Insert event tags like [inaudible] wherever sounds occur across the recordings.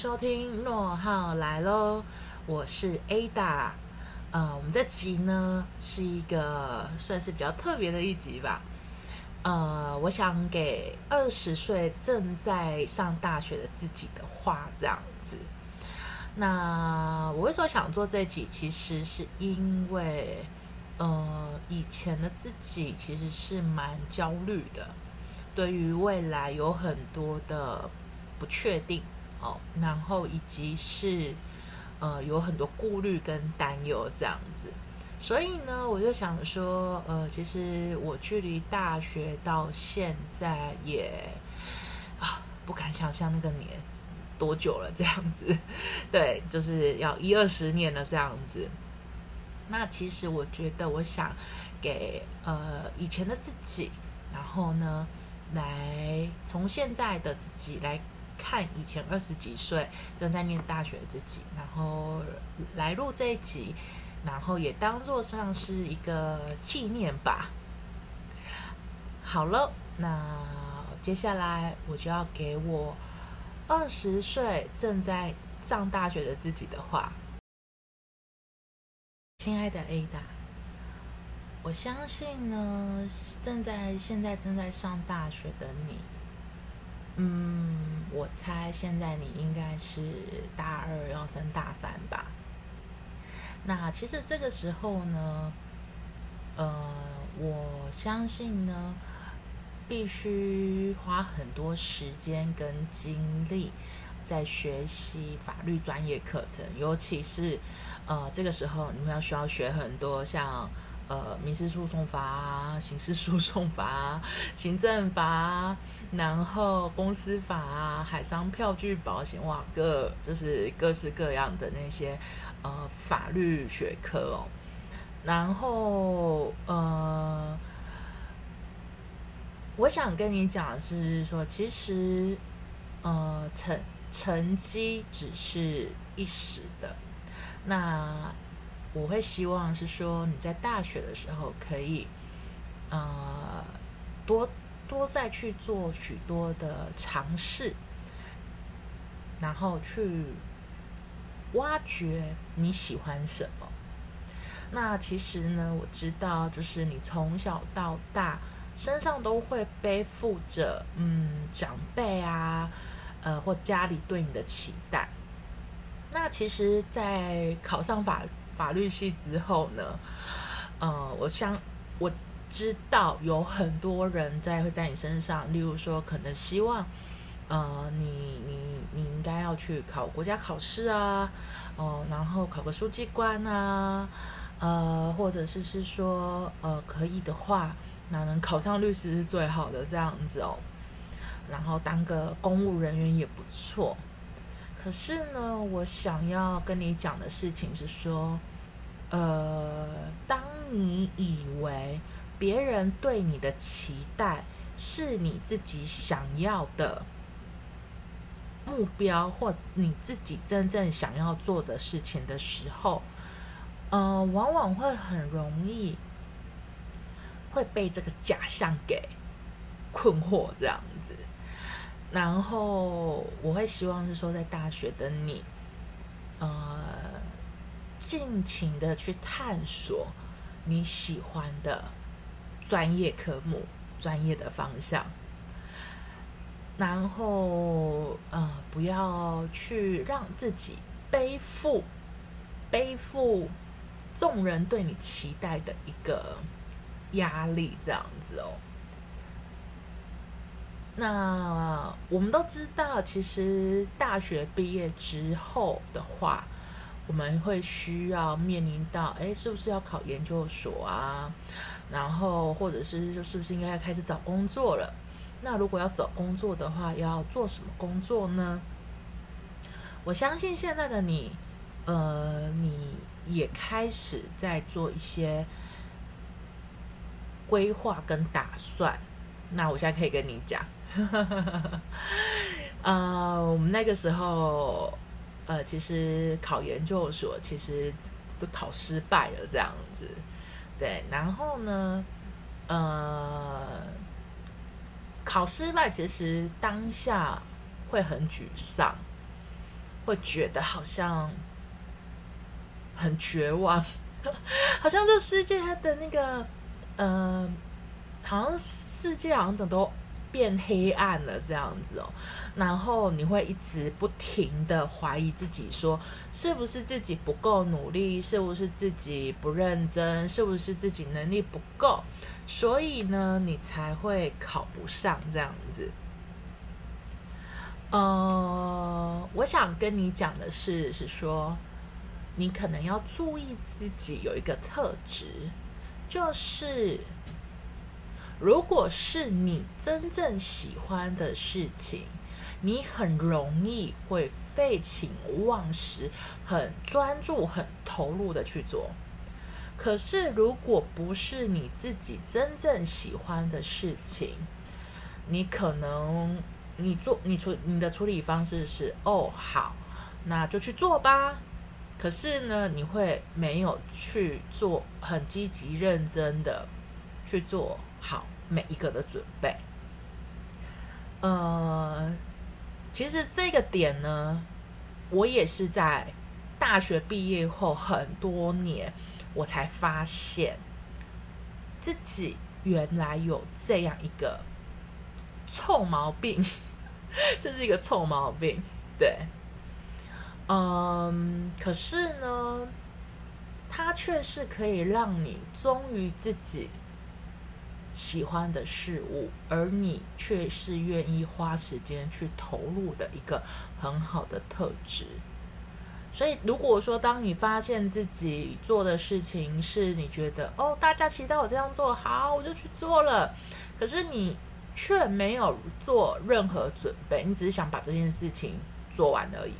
收听诺浩来喽，我是 Ada。呃，我们这集呢是一个算是比较特别的一集吧。呃，我想给二十岁正在上大学的自己的话，这样子。那我为什么想做这集？其实是因为，呃，以前的自己其实是蛮焦虑的，对于未来有很多的不确定哦，然后以及是呃有很多顾虑跟担忧这样子。所以呢，我就想说，呃，其实我距离大学到现在也啊，不敢想象那个年多久了，这样子，[laughs] 对，就是要一二十年了这样子。那其实我觉得，我想给呃以前的自己，然后呢，来从现在的自己来看以前二十几岁正在念大学的自己，然后来录这一集。然后也当做上是一个纪念吧。好了，那接下来我就要给我二十岁正在上大学的自己的话。亲爱的 Ada，我相信呢，正在现在正在上大学的你，嗯，我猜现在你应该是大二要升大三吧。那其实这个时候呢，呃，我相信呢，必须花很多时间跟精力在学习法律专业课程，尤其是呃这个时候，你们要需要学很多像呃民事诉讼法、刑事诉讼法、[laughs] 行政法，然后公司法、海商票据保险，哇，各就是各式各样的那些。呃，法律学科哦，然后呃，我想跟你讲的是说，其实呃，成成绩只是一时的。那我会希望是说，你在大学的时候可以呃，多多再去做许多的尝试，然后去。挖掘你喜欢什么？那其实呢，我知道，就是你从小到大身上都会背负着，嗯，长辈啊，呃，或家里对你的期待。那其实，在考上法法律系之后呢，呃，我想我知道有很多人在会在你身上，例如说，可能希望。呃，你你你应该要去考国家考试啊，哦，然后考个书记官啊，呃，或者是是说，呃，可以的话，那能考上律师是最好的这样子哦，然后当个公务人员也不错。可是呢，我想要跟你讲的事情是说，呃，当你以为别人对你的期待是你自己想要的。目标或你自己真正想要做的事情的时候，呃，往往会很容易会被这个假象给困惑这样子。然后我会希望是说，在大学的你，呃，尽情的去探索你喜欢的专业科目、专业的方向。然后，呃，不要去让自己背负背负众人对你期待的一个压力，这样子哦。那我们都知道，其实大学毕业之后的话，我们会需要面临到，哎，是不是要考研究所啊？然后，或者是就是不是应该要开始找工作了？那如果要找工作的话，要做什么工作呢？我相信现在的你，呃，你也开始在做一些规划跟打算。那我现在可以跟你讲，哈 [laughs] 呃，我们那个时候，呃，其实考研究所其实都考失败了，这样子。对，然后呢，呃。考失败，其实当下会很沮丧，会觉得好像很绝望，[laughs] 好像这世界它的那个，呃，好像世界好像怎都变黑暗了这样子哦。然后你会一直不停的怀疑自己，说是不是自己不够努力，是不是自己不认真，是不是自己能力不够，所以呢，你才会考不上这样子。呃，我想跟你讲的是，是说你可能要注意自己有一个特质，就是如果是你真正喜欢的事情，你很容易会废寝忘食，很专注、很投入的去做。可是，如果不是你自己真正喜欢的事情，你可能。你做你处你的处理方式是哦好，那就去做吧。可是呢，你会没有去做很积极认真的去做好每一个的准备。呃，其实这个点呢，我也是在大学毕业后很多年，我才发现自己原来有这样一个臭毛病。[laughs] 这是一个臭毛病，对，嗯，可是呢，它却是可以让你忠于自己喜欢的事物，而你却是愿意花时间去投入的一个很好的特质。所以，如果说当你发现自己做的事情是你觉得哦，大家期待我这样做好，我就去做了，可是你。却没有做任何准备，你只是想把这件事情做完而已。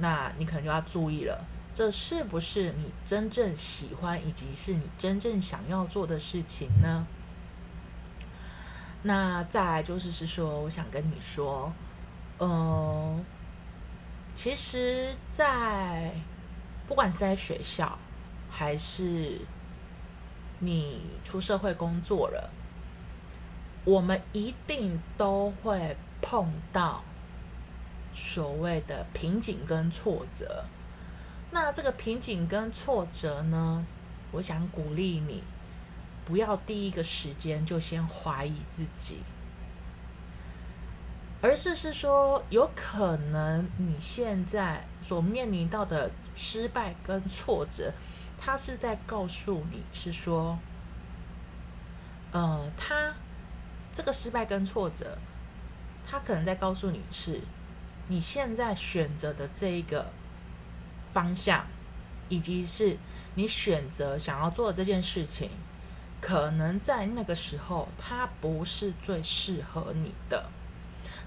那你可能就要注意了，这是不是你真正喜欢以及是你真正想要做的事情呢？那再来就是是说，我想跟你说，嗯，其实，在不管是在学校，还是你出社会工作了。我们一定都会碰到所谓的瓶颈跟挫折。那这个瓶颈跟挫折呢？我想鼓励你，不要第一个时间就先怀疑自己，而是是说，有可能你现在所面临到的失败跟挫折，他是在告诉你是说，呃，他。这个失败跟挫折，他可能在告诉你是，你现在选择的这一个方向，以及是你选择想要做的这件事情，可能在那个时候它不是最适合你的。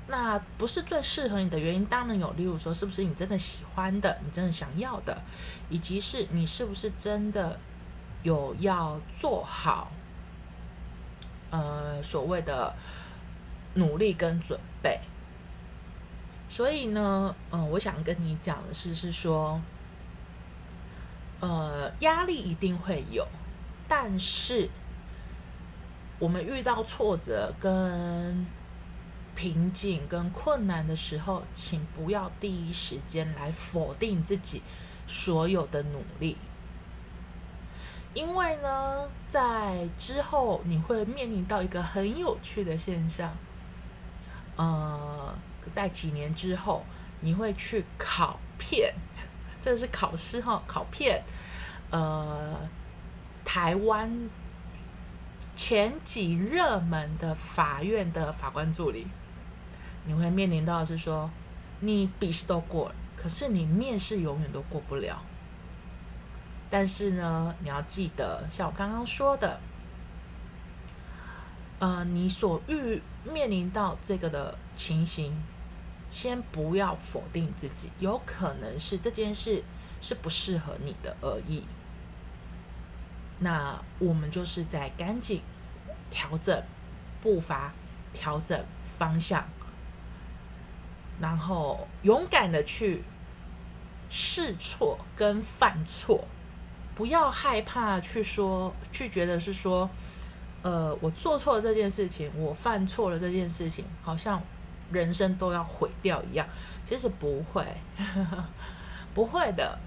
那不是最适合你的原因，当然有，例如说是不是你真的喜欢的，你真的想要的，以及是你是不是真的有要做好。呃，所谓的努力跟准备，所以呢，嗯，我想跟你讲的是，是说，呃，压力一定会有，但是我们遇到挫折、跟瓶颈、跟困难的时候，请不要第一时间来否定自己所有的努力。因为呢，在之后你会面临到一个很有趣的现象，呃，在几年之后你会去考片，[laughs] 这是考试哈，考片，呃，台湾前几热门的法院的法官助理，你会面临到是说，你笔试都过了，可是你面试永远都过不了。但是呢，你要记得，像我刚刚说的，呃，你所遇面临到这个的情形，先不要否定自己，有可能是这件事是不适合你的而已。那我们就是在赶紧调整步伐，调整方向，然后勇敢的去试错跟犯错。不要害怕去说，去觉得是说，呃，我做错了这件事情，我犯错了这件事情，好像人生都要毁掉一样。其实不会，[laughs] 不会的。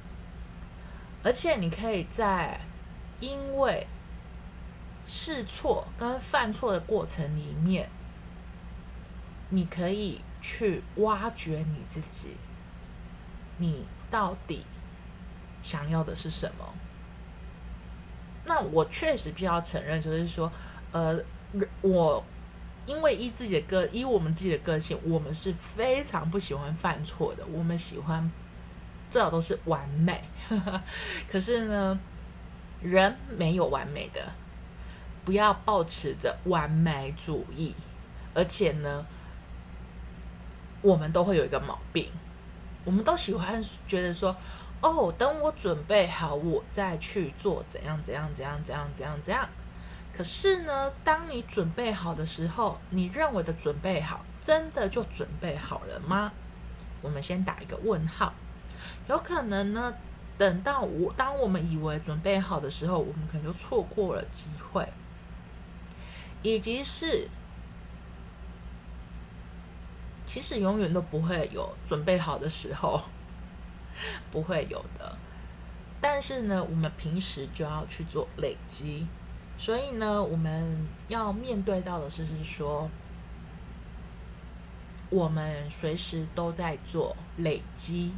而且你可以在因为试错跟犯错的过程里面，你可以去挖掘你自己，你到底想要的是什么？那我确实必须要承认，就是说，呃，我因为依自己的个，依我们自己的个性，我们是非常不喜欢犯错的，我们喜欢最好都是完美。[laughs] 可是呢，人没有完美的，不要抱持着完美主义，而且呢，我们都会有一个毛病，我们都喜欢觉得说。哦，等我准备好，我再去做怎样怎样怎样怎样怎样怎样。可是呢，当你准备好的时候，你认为的准备好，真的就准备好了吗？我们先打一个问号。有可能呢，等到我当我们以为准备好的时候，我们可能就错过了机会，以及是，其实永远都不会有准备好的时候。[laughs] 不会有的，但是呢，我们平时就要去做累积，所以呢，我们要面对到的是，是说，我们随时都在做累积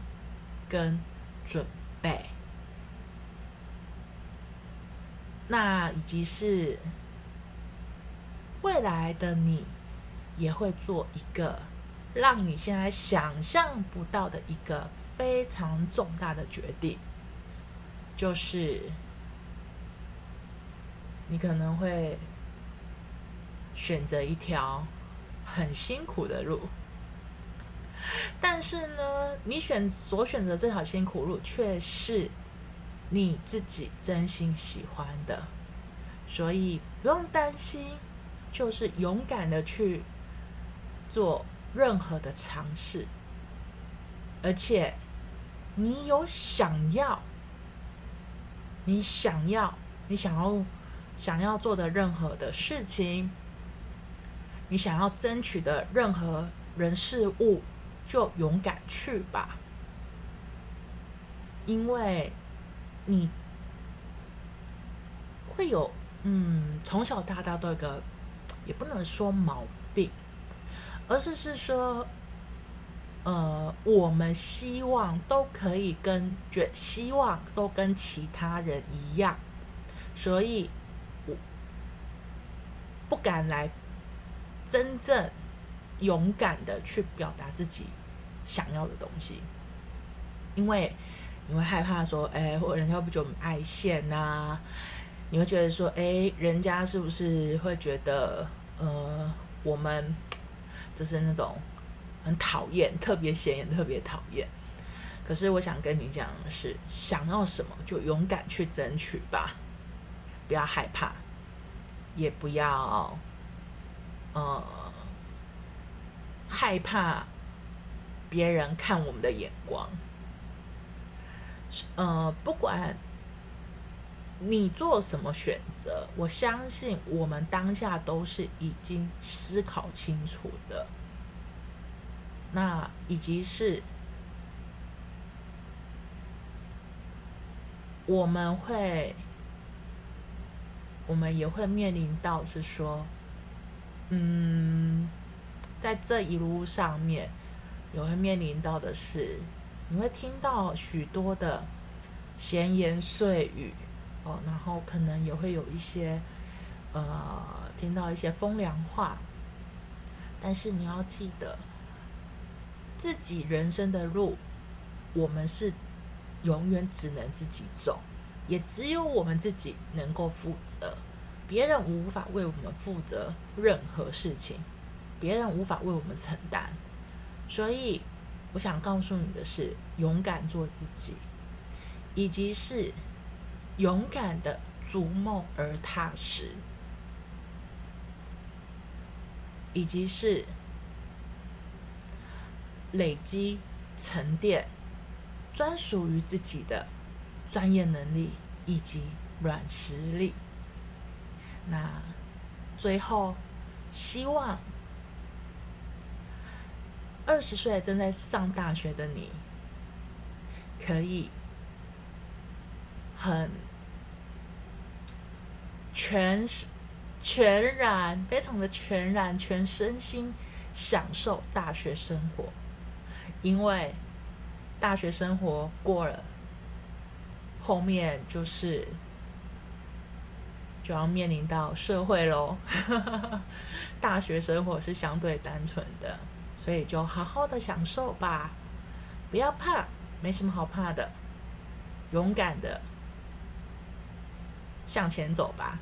跟准备，那以及是未来的你也会做一个让你现在想象不到的一个。非常重大的决定，就是你可能会选择一条很辛苦的路，但是呢，你选所选择这条辛苦路却是你自己真心喜欢的，所以不用担心，就是勇敢的去做任何的尝试，而且。你有想要，你想要，你想要，想要做的任何的事情，你想要争取的任何人事物，就勇敢去吧。因为你会有，嗯，从小到大都有个，也不能说毛病，而是是说。呃，我们希望都可以跟觉，希望都跟其他人一样，所以我不敢来真正勇敢的去表达自己想要的东西，因为你会害怕说，哎，或人家会不觉得我们爱现呐？你会觉得说，哎，人家是不是会觉得，呃，我们 [tsk] 就是那种。很讨厌，特别显眼，特别讨厌。可是我想跟你讲的是，想要什么就勇敢去争取吧，不要害怕，也不要呃害怕别人看我们的眼光。呃，不管你做什么选择，我相信我们当下都是已经思考清楚的。那以及是，我们会，我们也会面临到是说，嗯，在这一路上面，也会面临到的是，你会听到许多的闲言碎语哦，然后可能也会有一些，呃，听到一些风凉话，但是你要记得。自己人生的路，我们是永远只能自己走，也只有我们自己能够负责，别人无法为我们负责任何事情，别人无法为我们承担。所以，我想告诉你的是，勇敢做自己，以及是勇敢的逐梦而踏实，以及是。累积、沉淀，专属于自己的专业能力以及软实力。那最后，希望二十岁正在上大学的你，可以很全全然、非常的全然、全身心享受大学生活，因为大学生活过了，后面就是就要面临到社会喽。[laughs] 大学生活是相对单纯的。所以就好好的享受吧，不要怕，没什么好怕的，勇敢的向前走吧。